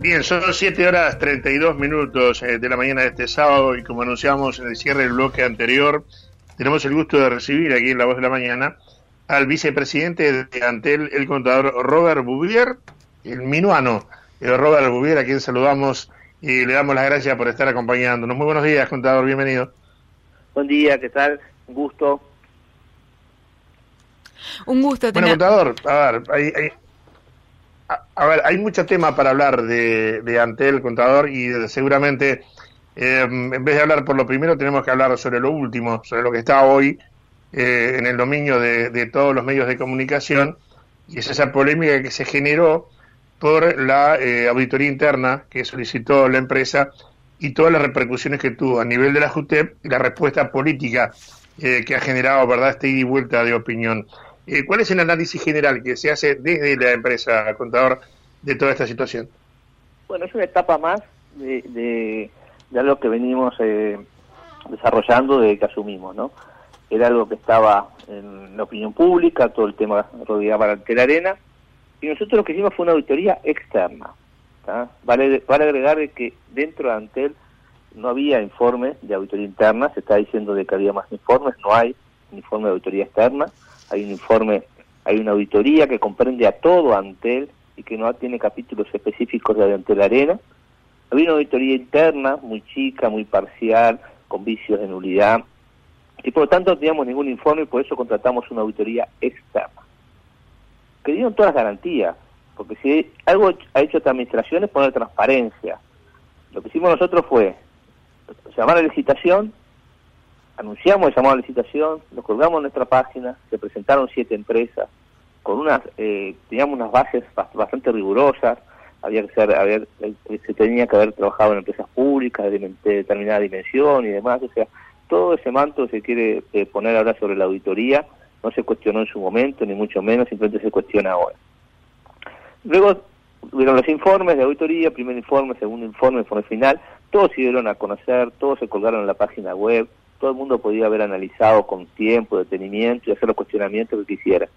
Bien, son 7 horas 32 minutos eh, de la mañana de este sábado y como anunciamos en el cierre del bloque anterior, tenemos el gusto de recibir aquí en La Voz de la Mañana al vicepresidente de Antel, el contador Robert Bouvier, el minuano el Robert Bouvier, a quien saludamos y le damos las gracias por estar acompañándonos. Muy buenos días, contador, bienvenido. Buen día, ¿qué tal? Un gusto. Un gusto tener... Bueno, contador, a ver, hay, hay a, ver, hay mucho tema para hablar de, de Antel, contador, y seguramente eh, en vez de hablar por lo primero, tenemos que hablar sobre lo último, sobre lo que está hoy eh, en el dominio de, todos los medios de comunicación, y es esa polémica que se generó por la eh, auditoría interna que solicitó la empresa y todas las repercusiones que tuvo a nivel de la JUTEP y la respuesta política que ha generado, ¿verdad?, esta ida y vuelta de opinión. Eh, ¿Cuál es el análisis general que se hace desde la empresa, contador, de toda esta situación? Bueno, es una etapa más de, de, algo que venimos eh, desarrollando desde que asumimos, ¿no? Era algo que estaba en la opinión pública, todo el tema rodeaba ante la arena, y nosotros lo que hicimos fue una auditoría externa. Vale, vale agregar que dentro de Antel no había informes de auditoría interna, se está diciendo de que había más informes, no hay informe de auditoría externa hay un informe, hay una auditoría que comprende a todo Antel y que no tiene capítulos específicos de Antel Arena. Había una auditoría interna muy chica, muy parcial, con vicios de nulidad, y por lo tanto no teníamos ningún informe y por eso contratamos una auditoría externa. Que dieron todas las garantías, porque si algo ha hecho esta administración es poner transparencia. Lo que hicimos nosotros fue llamar a licitación, anunciamos el llamado a licitación, lo colgamos en nuestra página, se presentaron siete empresas, con unas, eh, teníamos unas bases bastante rigurosas, había que ser, había, eh, se tenía que haber trabajado en empresas públicas de, determinada dimensión y demás, o sea, todo ese manto se quiere eh, poner ahora sobre la auditoría, no se cuestionó en su momento, ni mucho menos, simplemente se cuestiona ahora. Luego hubieron los informes de auditoría, primer informe, segundo informe, informe final, todos se dieron a conocer, todos se colgaron en la página web, todo el mundo podía haber analizado con tiempo, detenimiento y hacer los cuestionamientos que quisiera.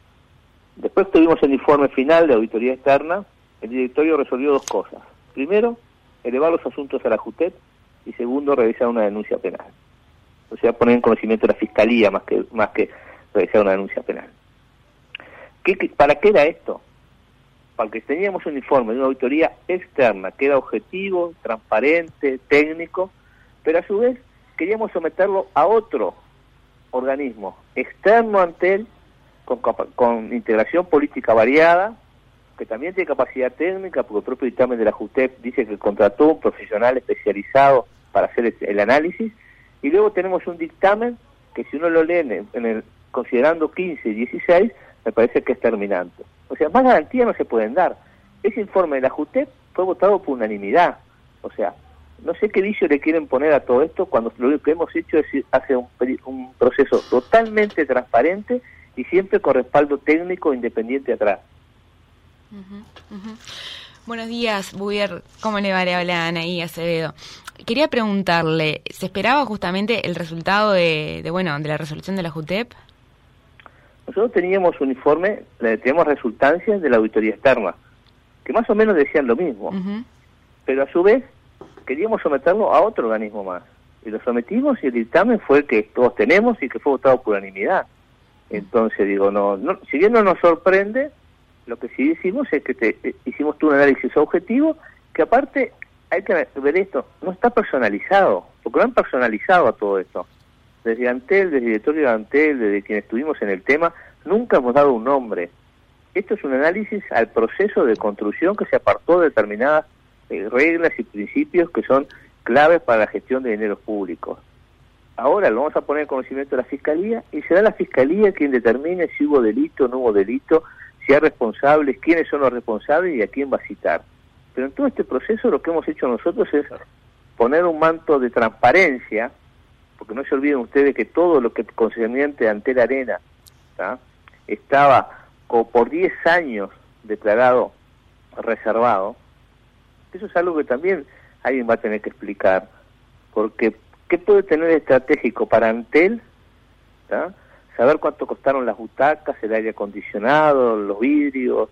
Después tuvimos el informe final de auditoría externa, el directorio resolvió dos cosas. Primero, elevar los asuntos a la JUTEP y segundo, realizar una denuncia penal. O sea, poner en conocimiento de la fiscalía más que, más que realizar una denuncia penal. ¿Qué, para qué era esto? Para que teníamos un informe de una auditoría externa que era objetivo, transparente, técnico, pero a su vez queríamos someterlo a otro organismo externo ante él, con, con integración política variada, que también tiene capacidad técnica, porque el propio dictamen de la JUTEP dice que contrató un profesional especializado para hacer el análisis, y luego tenemos un dictamen que si uno lo lee en el, considerando 15 y 16, me parece que es terminante. O sea, más garantías no se pueden dar. Ese informe de la JUTEP fue votado por unanimidad. O sea, no sé qué vicio le quieren poner a todo esto cuando lo que hemos hecho es hacer un, un proceso totalmente transparente y siempre con respaldo técnico independiente atrás. Buenos días, Buier. ¿Cómo le va? Le habla Anaí Acevedo. Quería preguntarle, ¿se esperaba justamente el resultado de, bueno, de la resolución de la JUTEP? Nosotros teníamos un informe, teníamos resultancias de la auditoría externa, que más o menos decían lo mismo. Pero a su vez queríamos someterlo a otro organismo más. Y lo sometimos y el dictamen fue el que todos tenemos y que fue votado por unanimidad. Entonces digo, no, no si bien no nos sorprende, lo que sí hicimos es que te, eh, hicimos un análisis objetivo, que aparte hay que ver esto, no está personalizado, porque no han personalizado a todo esto. Desde Antel, desde el directorio de Antel, desde quienes estuvimos en el tema, nunca hemos dado un nombre. Esto es un análisis al proceso de construcción que se apartó de determinadas eh, reglas y principios que son claves para la gestión de dinero público. Ahora lo vamos a poner en conocimiento de la Fiscalía y será la Fiscalía quien determine si hubo delito o no hubo delito, si hay responsables, quiénes son los responsables y a quién va a citar. Pero en todo este proceso lo que hemos hecho nosotros es poner un manto de transparencia, porque no se olviden ustedes que todo lo que concerniente ante la arena estaba como por 10 años declarado reservado, eso es algo que también alguien va a tener que explicar, porque ¿qué puede tener estratégico para Antel? Saber cuánto costaron las butacas, el aire acondicionado, los vidrios,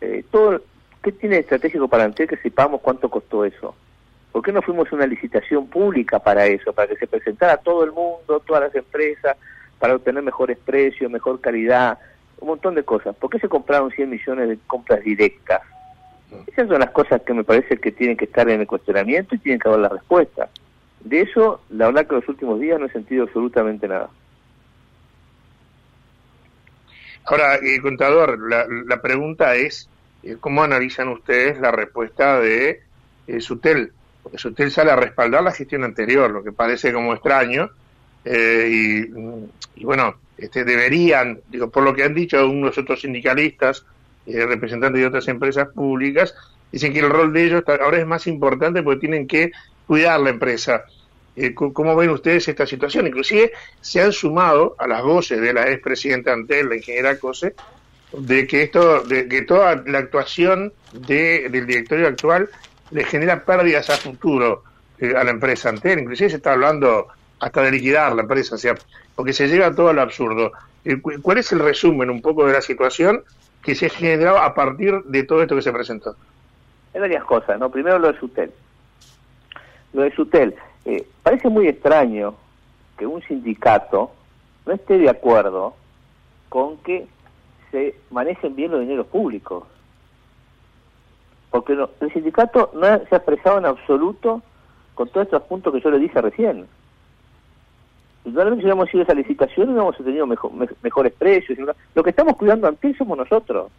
eh, todo ¿qué tiene estratégico para Antel que sepamos cuánto costó eso? ¿Por qué no fuimos a una licitación pública para eso? Para que se presentara todo el mundo, todas las empresas, para obtener mejores precios, mejor calidad, un montón de cosas. ¿Por qué se compraron 100 millones de compras directas? Esas son las cosas que me parece que tienen que estar en el cuestionamiento y tienen que haber la respuesta. De eso, la verdad que los últimos días no he sentido absolutamente nada. Ahora, eh, contador, la, la, pregunta es, eh, ¿cómo analizan ustedes la respuesta de eh, Sutel? Porque Sutel sale a respaldar la gestión anterior, lo que parece como extraño, eh, y, y, bueno, este, deberían, digo, por lo que han dicho unos otros sindicalistas, eh, representantes de otras empresas públicas, dicen que el rol de ellos ahora es más importante porque tienen que cuidar la empresa. Eh, ¿Cómo ven ustedes esta situación? Inclusive se han sumado a las voces de la expresidenta Antel, la ingeniera Cose, de que esto, de que toda la actuación de, del directorio actual le genera pérdidas a futuro eh, a la empresa Antel. Inclusive se está hablando hasta de liquidar la empresa, o sea, porque se llega a todo lo absurdo. Eh, ¿Cuál es el resumen un poco de la situación que se generó a partir de todo esto que se presentó? Hay varias cosas, ¿no? Primero lo de Sutel. Lo de Sutel. Eh, parece muy extraño que un sindicato no esté de acuerdo con que se manejen bien los dineros públicos. Porque el sindicato no se ha expresado en absoluto con todos estos puntos que yo le dije recién. Indudablemente si hubiéramos ido a esa licitación hubiéramos tenido mejor, me, mejores precios. Lo que estamos cuidando ante somos nosotros,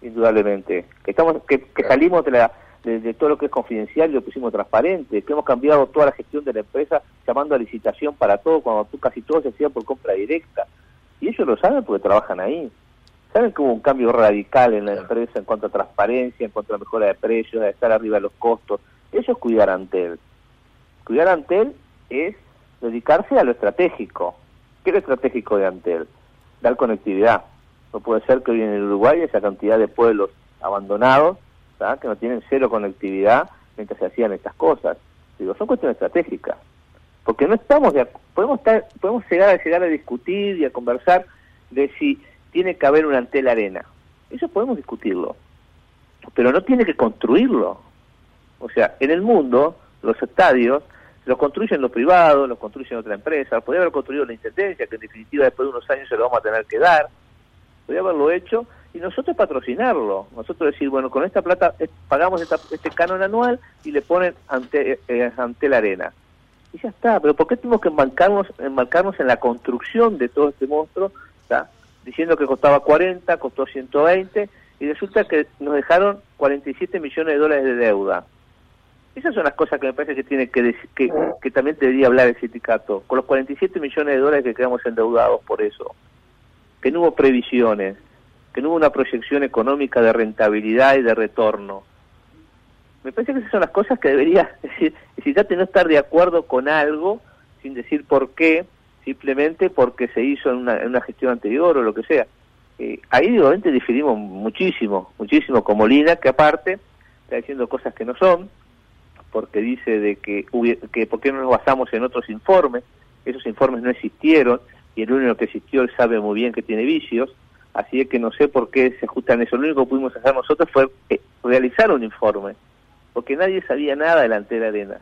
indudablemente. Que, estamos, que, que salimos de, la, de, de, todo lo que es confidencial y lo pusimos transparente, que hemos cambiado toda la gestión de la empresa llamando a licitación para todo, cuando tú casi todo se hacía por compra directa. Y ellos lo saben porque trabajan ahí. Saben que hubo un cambio radical en la empresa en cuanto a transparencia, en cuanto a mejora de precios, a estar arriba de los costos. Eso es cuidar ante él. Cuidar ante él es dedicarse a lo estratégico. ¿Qué es lo estratégico de Antel? Dar conectividad. No puede ser que hoy en el Uruguay esa cantidad de pueblos abandonados, que no tienen cero conectividad mientras se hacían estas cosas. Digo, son cuestiones estratégicas. Porque no estamos de podemos estar, podemos llegar a llegar a discutir y a conversar de si tiene que haber una Antel Arena. Eso podemos discutirlo. Pero no tiene que construirlo. O sea, en el mundo, los estadios los construyen los privados, los construyen otra empresa, podría haber construido la intendencia, que en definitiva después de unos años se lo vamos a tener que dar, podría haberlo hecho, y nosotros patrocinarlo, nosotros decir, bueno, con esta plata eh, pagamos esta, este canon anual y le ponen ante, eh, ante la arena. Y ya está, pero ¿por qué tenemos que embarcarnos, embarcarnos en la construcción de todo este monstruo? ¿está? Diciendo que costaba 40, costó 120, y resulta que nos dejaron 47 millones de dólares de deuda. Esas son las cosas que me parece que tiene que, que, que también debería hablar el sindicato. Con los 47 millones de dólares que quedamos endeudados por eso, que no hubo previsiones, que no hubo una proyección económica de rentabilidad y de retorno. Me parece que esas son las cosas que debería decir, no estar de acuerdo con algo sin decir por qué, simplemente porque se hizo en una, en una gestión anterior o lo que sea. Eh, ahí obviamente diferimos muchísimo, muchísimo con Molina, que aparte está diciendo cosas que no son, porque dice de que, que por qué no nos basamos en otros informes, esos informes no existieron y el único que existió él sabe muy bien que tiene vicios, así es que no sé por qué se ajustan eso, lo único que pudimos hacer nosotros fue eh, realizar un informe, porque nadie sabía nada de la Arena.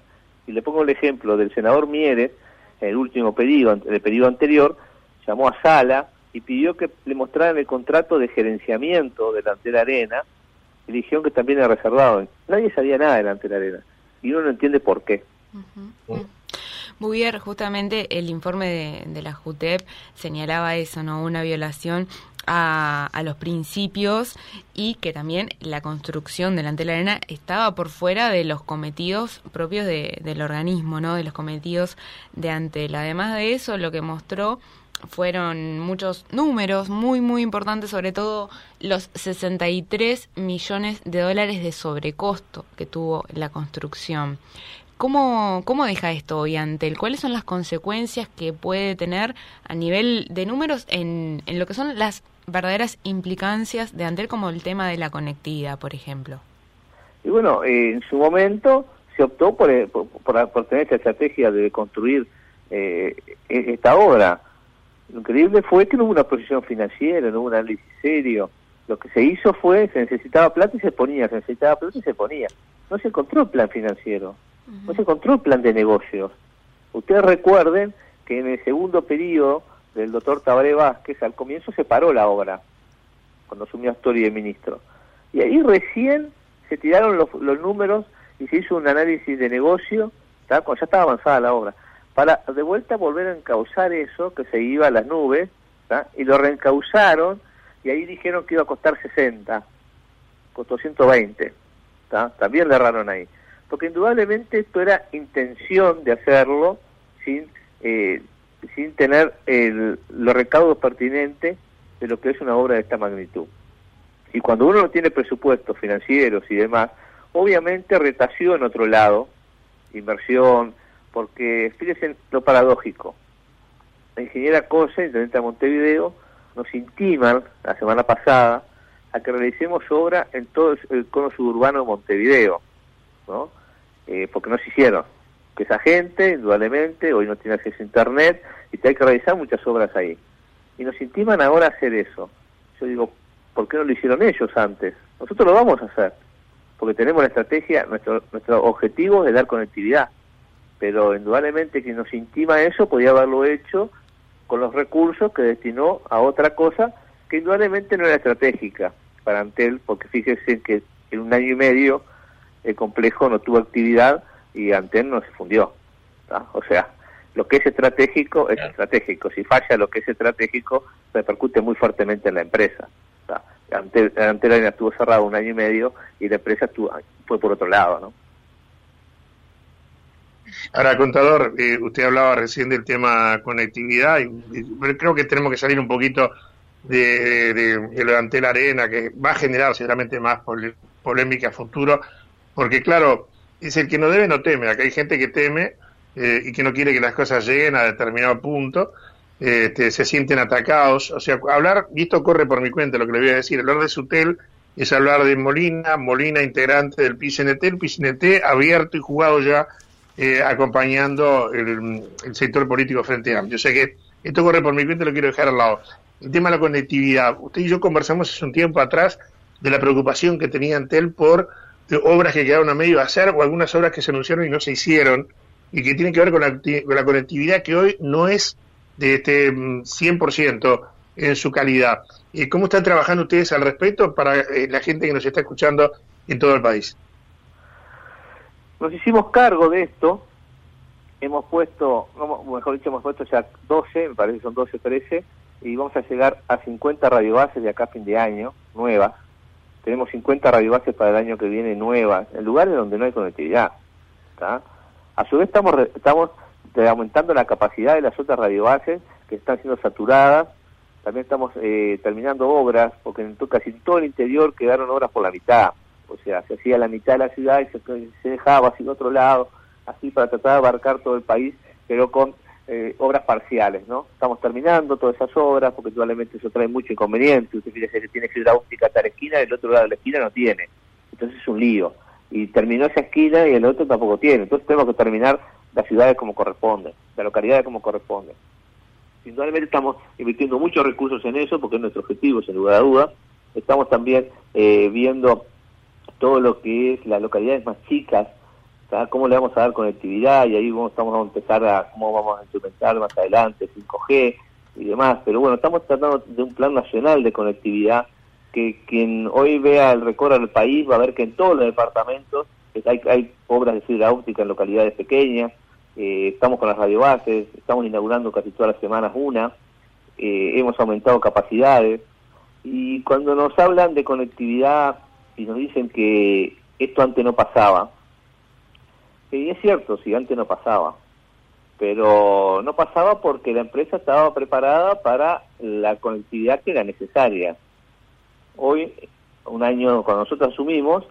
Y le pongo el ejemplo del senador Mieres, el último pedido, el pedido anterior, llamó a Sala y pidió que le mostraran el contrato de gerenciamiento de la Arena, y dijeron que también era reservado. Nadie sabía nada de la Arena y uno no entiende por qué. Uh justamente el informe de, de, la JUTEP señalaba eso, ¿no? Una violación a, los principios y que también la construcción delante de la arena estaba por fuera de los cometidos propios de, del organismo, ¿no? De los cometidos de Antel. Además de eso, lo que mostró fueron muchos números muy, muy importantes, sobre todo los 63 millones de dólares de sobrecosto que tuvo la construcción. ¿Cómo, ¿Cómo deja esto hoy Antel? ¿Cuáles son las consecuencias que puede tener a nivel de números en, en lo que son las verdaderas implicancias de Antel, como el tema de la conectividad, por ejemplo? Y bueno, eh, en su momento se optó por, por, por, por tener esta estrategia de construir eh, esta obra lo increíble fue que no hubo una posición financiera, no hubo un análisis serio. Lo que se hizo fue, se necesitaba plata y se ponía, se necesitaba plata y se ponía. No se encontró el plan financiero, no se encontró el plan de negocios. Ustedes recuerden que en el segundo periodo del doctor Tabaré Vázquez, al comienzo se paró la obra, cuando asumió Astori de ministro. Y ahí recién se tiraron los, los números y se hizo un análisis de negocio, cuando ya estaba avanzada la obra, para de vuelta volver a encauzar eso que se iba a las nubes, y lo reencauzaron y ahí dijeron que iba a costar 60, costó 120, también le erraron ahí. Porque indudablemente esto era intención de hacerlo sin, eh, sin tener el, los recaudos pertinentes de lo que es una obra de esta magnitud. Y cuando uno no tiene presupuestos financieros y demás, obviamente retació en otro lado, inversión, porque fíjense lo paradójico. La ingeniera Cosa, intendente de Montevideo, nos intiman la semana pasada a que realicemos obra en todo el cono suburbano de Montevideo, ¿no? Eh, porque no se hicieron. Que esa gente, indudablemente, hoy no tiene acceso a Internet y hay que realizar muchas obras ahí. Y nos intiman ahora a hacer eso. Yo digo, ¿por qué no lo hicieron ellos antes? Nosotros lo vamos a hacer, porque tenemos la estrategia, nuestro, nuestro objetivo es dar conectividad. Pero indudablemente quien nos intima eso podía haberlo hecho con los recursos que destinó a otra cosa que indudablemente no era estratégica para Antel, porque fíjese que en un año y medio el complejo no tuvo actividad y Antel no se fundió. O sea, lo que es estratégico es estratégico. Si falla lo que es estratégico, repercute muy fuertemente en la empresa. Antel, Antel estuvo cerrado un año y medio y la empresa fue por otro lado, ¿no? Ahora, contador, eh, usted hablaba recién del tema conectividad y, creo que tenemos que salir un poquito de, de, de Antel Arena, que va a generar seguramente más polémica a futuro, porque claro, es el que no debe no teme, acá hay gente que teme eh, y que no quiere que las cosas lleguen a determinado punto, este, se sienten atacados, o sea, hablar, y esto corre por mi cuenta lo que le voy a decir, hablar de Sutel es hablar de Molina, Molina integrante del PCNT, el PCNT abierto y jugado ya eh, acompañando el, sector político frente a Yo sé que esto corre por mi cuenta, lo quiero dejar al lado. El tema de la conectividad. Usted y yo conversamos hace un tiempo atrás de la preocupación que tenía Antel por eh, obras que quedaron a medio de hacer o algunas obras que se anunciaron y no se hicieron y que tienen que ver con la, con la conectividad que hoy no es de este 100% mm, en su calidad. ¿Y ¿Cómo están trabajando ustedes al respecto para eh, la gente que nos está escuchando en todo el país? Nos hicimos cargo de esto, hemos puesto, mejor dicho, hemos puesto ya 12, me parece que son 12, 13, y vamos a llegar a 50 radiobases de acá a fin de año, nuevas. Tenemos 50 radiobases para el año que viene nuevas, en lugares donde no hay conectividad. A su vez estamos, estamos aumentando la capacidad de las otras radiobases que están siendo saturadas. También estamos eh, terminando obras, porque en casi todo el interior quedaron obras por la mitad o sea, se hacía la mitad de la ciudad y se, dejaba hacia otro lado, así para tratar de abarcar todo el país, pero con eh, obras parciales, ¿no? Estamos terminando todas esas obras porque probablemente eso trae mucho inconveniente. Usted fíjese que tiene fibra óptica hasta la esquina y el otro lado de la esquina no tiene. Entonces es un lío. Y terminó esa esquina y el otro tampoco tiene. Entonces tenemos que terminar las ciudades como corresponde, la localidad como corresponde. Indudablemente estamos invirtiendo muchos recursos en eso porque es nuestro objetivo, sin lugar a duda. Estamos también eh, viendo todo lo que es las localidades más chicas, cómo le vamos a dar conectividad y ahí vamos, a empezar a cómo vamos a implementar más adelante 5G y demás. Pero bueno, estamos tratando de un plan nacional de conectividad que quien hoy vea el recorrido del país va a ver que en todos los departamentos hay, hay obras de fibra óptica en localidades pequeñas, eh, estamos con las radiobases, estamos inaugurando casi todas las semanas una, eh, hemos aumentado capacidades. Y cuando nos hablan de conectividad y nos dicen que esto antes no pasaba. Y es cierto, si antes no pasaba, pero no pasaba porque la empresa estaba preparada para la conectividad que era necesaria. Hoy, un año cuando nosotros asumimos,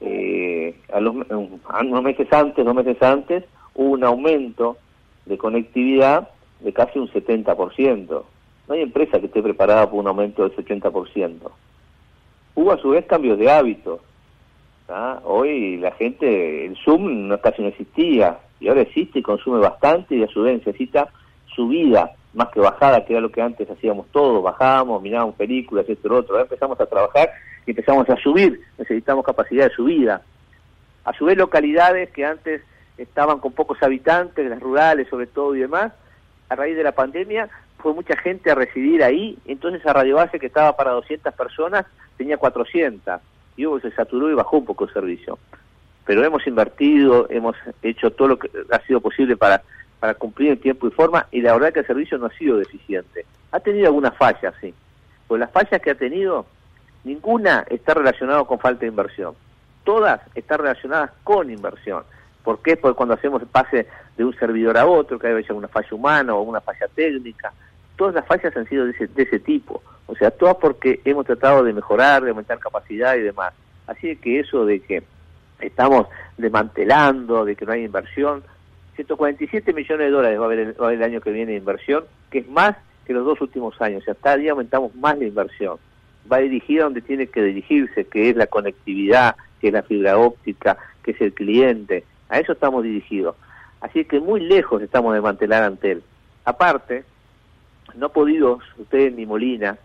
eh, a los, unos meses antes, dos meses antes, hubo un aumento de conectividad de casi un 70%. No hay empresa que esté preparada por un aumento del 70%. Hubo a su vez cambios de hábitos. Hoy la gente, el Zoom no, casi no existía, y ahora existe y consume bastante y a su vez necesita su vida más que bajada, que era lo que antes hacíamos todos, bajábamos, mirábamos películas, esto lo otro, ahora empezamos a trabajar y empezamos a subir, necesitamos capacidad de subida. A su vez localidades que antes estaban con pocos habitantes, las rurales sobre todo y demás, a raíz de la pandemia fue mucha gente a residir ahí, entonces a Radio Base que estaba para 200 personas tenía 400 y hubo se saturó y bajó un poco el servicio. Pero hemos invertido, hemos hecho todo lo que ha sido posible para, para cumplir en tiempo y forma y la verdad que el servicio no ha sido deficiente. Ha tenido algunas fallas, sí. Pues las fallas que ha tenido, ninguna está relacionada con falta de inversión. Todas están relacionadas con inversión. ¿Por qué? Porque cuando hacemos el pase de un servidor a otro, que haya una falla humana o una falla técnica, todas las fallas han sido de ese, de ese tipo. O sea, todas porque hemos tratado de mejorar, de aumentar capacidad y demás. Así que eso de que estamos desmantelando, de que no hay inversión, 147 millones de dólares va a haber el, el año que viene de inversión, que es más que los dos últimos años. O sea, cada día aumentamos más la inversión. Va dirigida donde tiene que dirigirse, que es la conectividad, que es la fibra óptica, que es el cliente. A eso estamos dirigidos. Así que muy lejos estamos de mantener Antel. Aparte, no ha podido usted ni Molina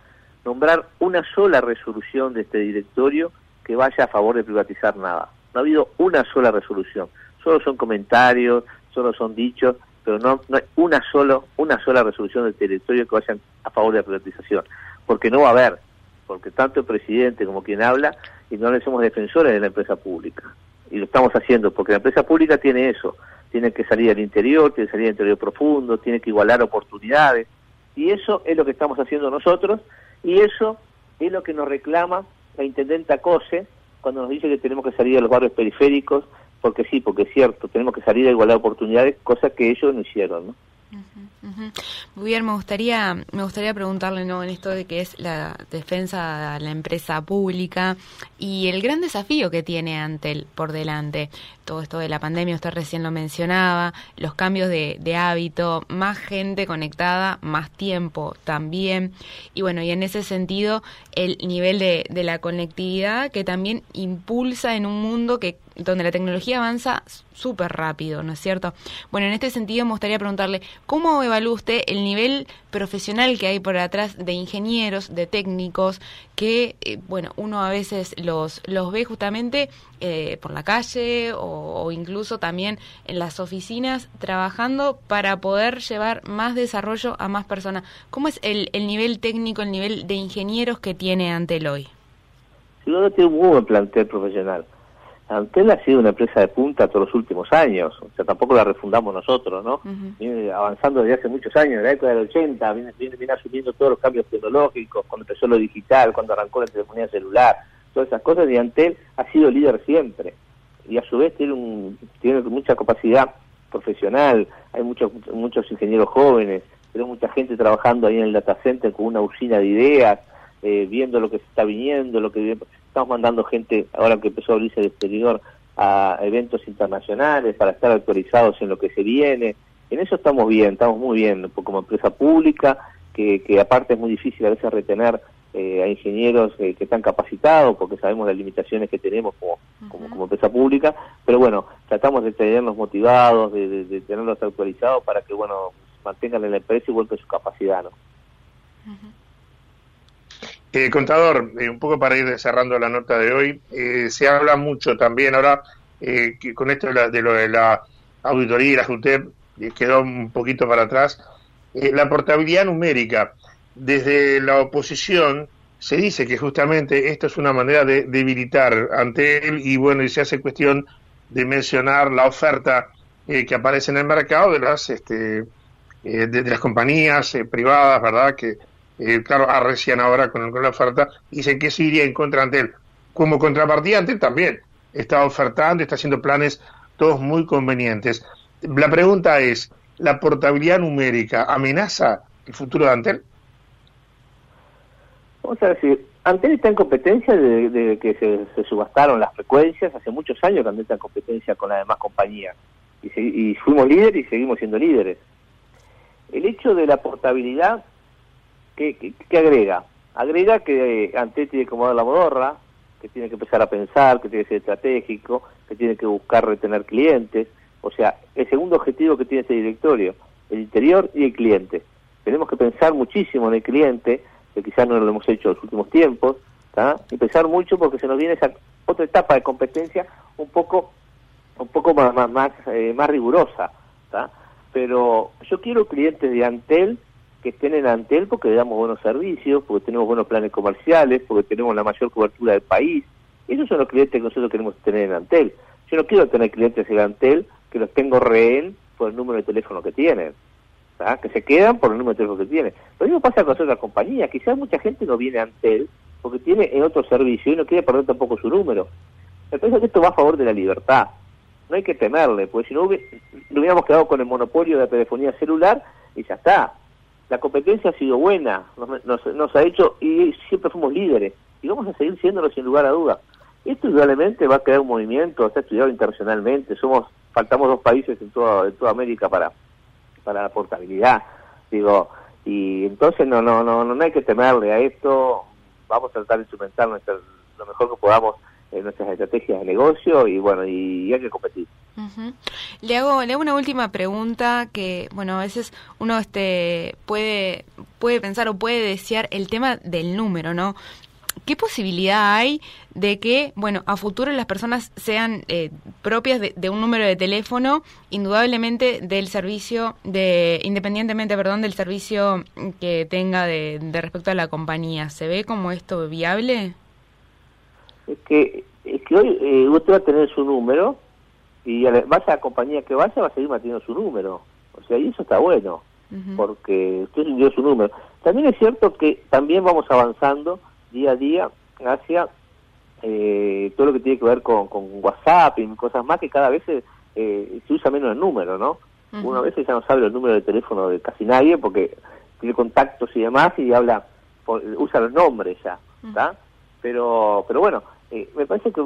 nombrar una sola resolución de este directorio que vaya a favor de privatizar nada. No ha habido una sola resolución. Solo son comentarios, solo son dichos, pero no, hay una, solo, una sola resolución del directorio que vayan a favor de la privatización. Porque no va a haber, porque tanto el presidente como quien habla, y no le somos defensores de la empresa pública. Y lo estamos haciendo, porque la empresa pública tiene eso, tiene que salir al interior, tiene que salir al interior profundo, tiene que igualar oportunidades, y eso es lo que estamos haciendo nosotros y eso es lo que nos reclama la intendenta Cose cuando nos dice que tenemos que salir a los barrios periféricos, porque sí, porque es cierto, tenemos que salir a igualar oportunidades, cosa que ellos no hicieron, ¿no? Muy bien, me gustaría, me gustaría preguntarle ¿no? en esto de que es la defensa de la empresa pública y el gran desafío que tiene Antel por delante. Todo esto de la pandemia, usted recién lo mencionaba, los cambios de, de hábito, más gente conectada, más tiempo también. Y bueno, y en ese sentido, el nivel de, de la conectividad que también impulsa en un mundo que donde la tecnología avanza súper rápido, ¿no es cierto? Bueno, en este sentido me gustaría preguntarle, ¿cómo evalúa usted el nivel profesional que hay por atrás de ingenieros, de técnicos, que, eh, bueno, uno a veces los, los ve justamente eh, por la calle o, o, incluso también en las oficinas trabajando para poder llevar más desarrollo a más personas? ¿Cómo es el, el nivel técnico, el nivel de ingenieros que tiene Antel hoy? Sí, no tiene un buen plantel profesional Antel ha sido una empresa de punta todos los últimos años, o sea, tampoco la refundamos nosotros, ¿no? Uh -huh. Viene avanzando desde hace muchos años, en la época del 80, viene, viene, viene, asumiendo todos los cambios tecnológicos, cuando empezó lo digital, cuando arrancó la telefonía celular, todas esas cosas, y Antel ha sido líder siempre, y a su vez tiene, un, tiene mucha capacidad profesional, hay muchos, muchos ingenieros jóvenes, pero mucha gente trabajando ahí en el data center con una usina de ideas, eh, viendo lo que se está viniendo, lo que estamos mandando gente, ahora que empezó a abrirse el exterior, a eventos internacionales para estar actualizados en lo que se viene. En eso estamos bien, estamos muy bien como empresa pública, que, que aparte es muy difícil a veces retener eh, a ingenieros eh, que están capacitados, porque sabemos las limitaciones que tenemos como, uh -huh. como, como, empresa pública, pero bueno, tratamos de tenerlos motivados, de, de, de tenerlos actualizados para que, bueno, mantengan en la empresa y vuelvan su capacidad, ¿no? Uh -huh. Eh, contador, eh, un poco para ir cerrando la nota de hoy, eh, se habla mucho también ahora eh, que con esto de, la, de, lo de la auditoría y la JUTEP quedó un poquito para atrás. la portabilidad numérica, desde la oposición se dice que justamente esto es una manera de debilitar ante él y bueno, y se hace cuestión de mencionar la oferta que aparece en el mercado de las, este, de, de las compañías privadas, ¿verdad? Que eh, claro, arrecian ahora con, con, la oferta, dicen que se iría en contra ante él. Como contrapartida ante también está ofertando, está haciendo planes todos muy convenientes. La pregunta es, ¿la portabilidad numérica amenaza el futuro de Antel? Vamos a decir, Antel está en competencia de, que se, subastaron las frecuencias, hace muchos años que Antel está en competencia con las demás compañías. Y, y fuimos líderes y seguimos siendo líderes. El hecho de la portabilidad ¿Qué, qué, agrega? Agrega que eh, Antel tiene que acomodar la modorra, que tiene que empezar a pensar, que tiene que ser estratégico, que tiene que buscar retener clientes. O sea, el segundo objetivo que tiene este directorio, el interior y el cliente. tenemos que pensar muchísimo en el cliente, que quizás no lo hemos hecho en los últimos tiempos, y pensar mucho porque se nos viene esa otra etapa de competencia un poco un poco más más más, eh, más rigurosa pero yo quiero clientes de Antel que estén en Antel porque le damos buenos servicios porque tenemos buenos planes comerciales porque tenemos la mayor cobertura del país esos son los clientes que nosotros queremos tener en Antel yo no quiero tener clientes en Antel que los tengo rehén por el número de teléfono que tienen que se quedan por el número de teléfono que tienen lo mismo pasa con otras compañías quizás mucha gente no viene a Antel porque tiene en otro servicio y no quiere perder tampoco su número. Me parece que esto va a favor de la libertad. No hay que temerle, porque si no hubiéramos quedado con el monopolio de la telefonía celular y ya está. La competencia ha sido buena, nos, nos, ha hecho y siempre fuimos líderes y vamos a seguir siéndolo sin lugar a dudas. Esto indudablemente va a crear un movimiento, está estudiado internacionalmente, somos faltamos dos países en toda, en toda América para, para la portabilidad, digo, y entonces no, no, no, no hay que temerle a esto, vamos a tratar de instrumentar lo mejor que podamos en nuestras estrategias de negocio y bueno, y, hay que competir. Le hago le hago una última pregunta que bueno a veces uno este puede puede pensar o puede desear el tema del número, ¿no? ¿qué posibilidad hay de que, bueno, a futuro las personas sean eh, propias de, un número de teléfono, indudablemente del servicio, de independientemente, perdón, del servicio que tenga de, respecto a la compañía? ¿Se ve como esto viable? Es que, es que hoy eh, usted va a tener su número y vaya a la compañía que vaya va a seguir manteniendo su número. O sea, y eso está bueno, porque usted dio su número. También es cierto que también vamos avanzando día a día hacia eh, todo lo que tiene que ver con, con WhatsApp y cosas más que cada vez se, eh, se usa menos el número, ¿no? Una vez ya no sabe el número de teléfono de casi nadie porque tiene contactos y demás y habla, usa los nombres ya, ¿está? Pero, pero bueno, eh, me parece que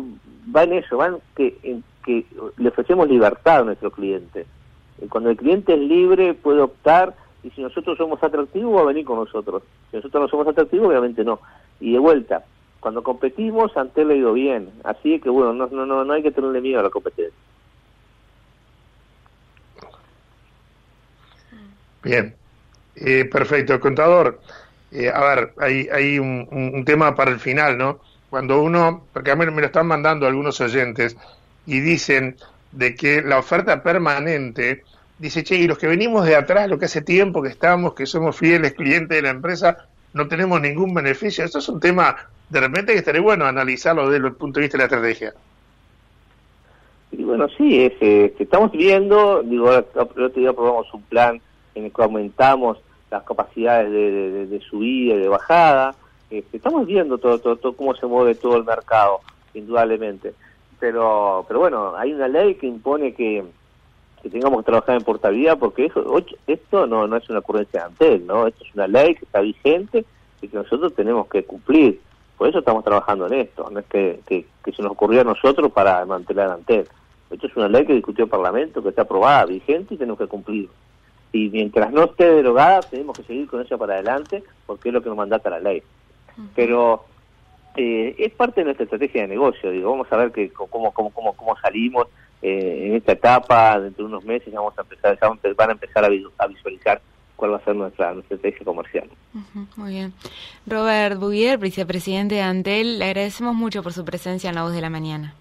va en eso, va en que, en que le ofrecemos libertad a nuestro cliente. cuando el cliente es libre puede optar y si nosotros somos atractivos va a venir con nosotros. Si nosotros no somos atractivos, obviamente no. Y de vuelta, cuando competimos, ante le ha ido bien. Así que bueno, no, no, no, no hay que tenerle miedo a la competencia. Bien, eh, perfecto. Contador, eh, a ver, hay, hay un, tema para el final, ¿no? Cuando uno, porque a mí me lo están mandando algunos oyentes y dicen de que la oferta permanente, dice, che, y los que venimos de atrás, lo que hace tiempo que estamos, que somos fieles clientes de la empresa, no tenemos ningún beneficio. Esto es un tema, de repente, que estaría bueno analizarlo desde el punto de vista de la estrategia. Y bueno, sí, es, eh, estamos viendo, digo, el otro día probamos un plan en el que aumentamos las capacidades de, subida y de bajada. Este, estamos viendo todo, todo, todo, cómo se mueve todo el mercado, indudablemente. Pero, pero bueno, hay una ley que impone que, tengamos que trabajar en portabilidad, porque eso, esto no, no es una ocurrencia de Antel, ¿no? Esto es una ley que está vigente y que nosotros tenemos que cumplir. Por eso estamos trabajando en esto, no es que, que, se nos ocurrió a nosotros para mantener Antel. Esto es una ley que discutió el Parlamento, que está aprobada, vigente y tenemos que cumplir. Y mientras no esté derogada, tenemos que seguir con ella para adelante, porque es lo que nos mandata la ley. Pero eh, es parte de nuestra estrategia de negocio, digo, vamos a ver que, cómo, cómo, cómo, cómo salimos, eh, en esta etapa, dentro de unos meses, vamos a empezar, van a empezar a, visualizar cuál va a ser nuestra, nuestra estrategia comercial. muy bien. Robert Bouvier, vicepresidente de Antel, le agradecemos mucho por su presencia en La Voz de la Mañana.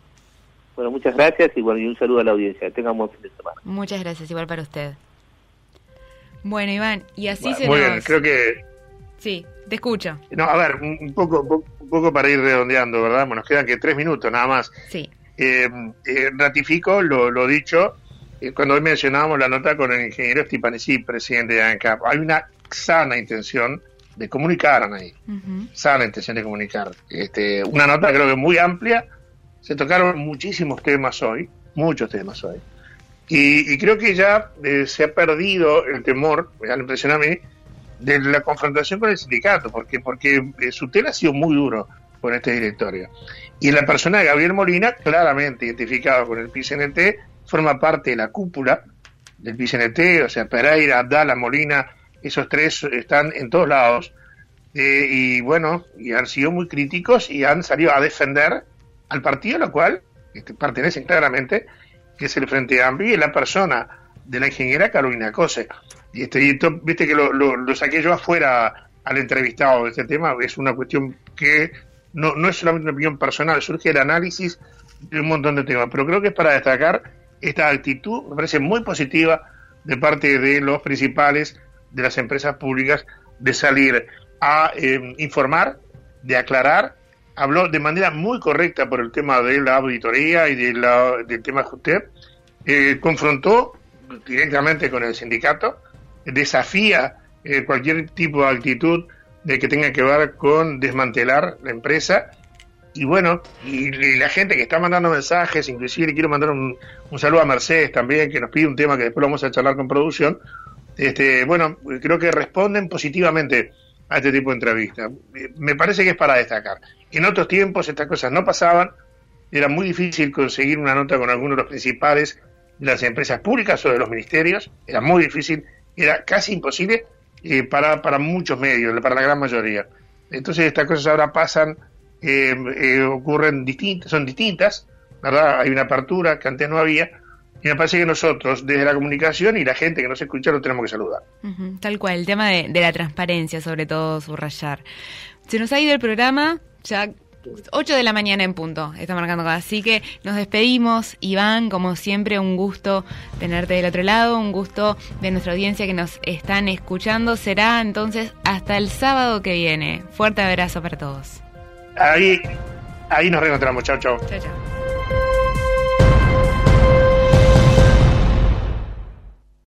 Bueno, muchas gracias y, bueno, y un saludo a la audiencia. Tengan un buen fin de semana. Muchas gracias, igual para usted. Bueno, Iván, y así se Muy bien, creo que... Sí, te escucho. No, a ver, un poco, un poco para ir redondeando, ¿verdad? Bueno, nos quedan que tres minutos nada más. Sí. Eh, eh, ratifico lo, dicho eh, cuando hoy mencionábamos la nota con el ingeniero Stipanesi, presidente de ANCAP. Hay una sana intención de comunicar, ahí, sana intención de comunicar. Este, una nota creo que muy amplia, se tocaron muchísimos temas hoy, muchos temas hoy. Y, creo que ya se ha perdido el temor, me da la impresión a mí, de la confrontación con el sindicato, porque, porque su tela ha sido muy duro con este directorio. Y la persona de Gabriel Molina, claramente identificado con el PCNT, forma parte de la cúpula del PCNT, o sea, Pereira, Abdala, Molina, esos tres están en todos lados. Eh, y bueno, y han sido muy críticos y han salido a defender al partido a lo cual este, pertenecen claramente, que es el Frente Amplio, y la persona de la ingeniera Carolina Cose. Y, este, y viste que lo, lo, saqué yo afuera al entrevistado de este tema, es una cuestión que no, no es solamente una opinión personal, surge el análisis de un montón de temas, pero creo que es para destacar esta actitud, me parece muy positiva de parte de los principales de las empresas públicas de salir a eh, informar, de aclarar, habló de manera muy correcta por el tema de la auditoría y de la, del tema JUTEP, eh, confrontó directamente con el sindicato, desafía eh, cualquier tipo de actitud de que tenga que ver con desmantelar la empresa. Y bueno, y, la gente que está mandando mensajes, inclusive quiero mandar un, un, saludo a Mercedes también, que nos pide un tema que después lo vamos a charlar con producción. Este, bueno, creo que responden positivamente a este tipo de entrevistas. Me parece que es para destacar. En otros tiempos estas cosas no pasaban, era muy difícil conseguir una nota con algunos de los principales de las empresas públicas o de los ministerios, era muy difícil, era casi imposible eh, para, para muchos medios, para la gran mayoría. Entonces estas cosas ahora pasan, eh, eh, ocurren distintas, son distintas, ¿verdad? Hay una apertura que antes no había, y me parece que nosotros, desde la comunicación y la gente que nos escucha, lo tenemos que saludar. tal cual, el tema de, de, la transparencia, sobre todo, subrayar. Se nos ha ido el programa, ya 8 de la mañana en punto, está marcando acá. Así que nos despedimos, Iván, como siempre, un gusto tenerte del otro lado, un gusto de nuestra audiencia que nos están escuchando. Será entonces hasta el sábado que viene. Fuerte abrazo para todos. Ahí, ahí nos reencontramos. Chao, chao. Chao, chao.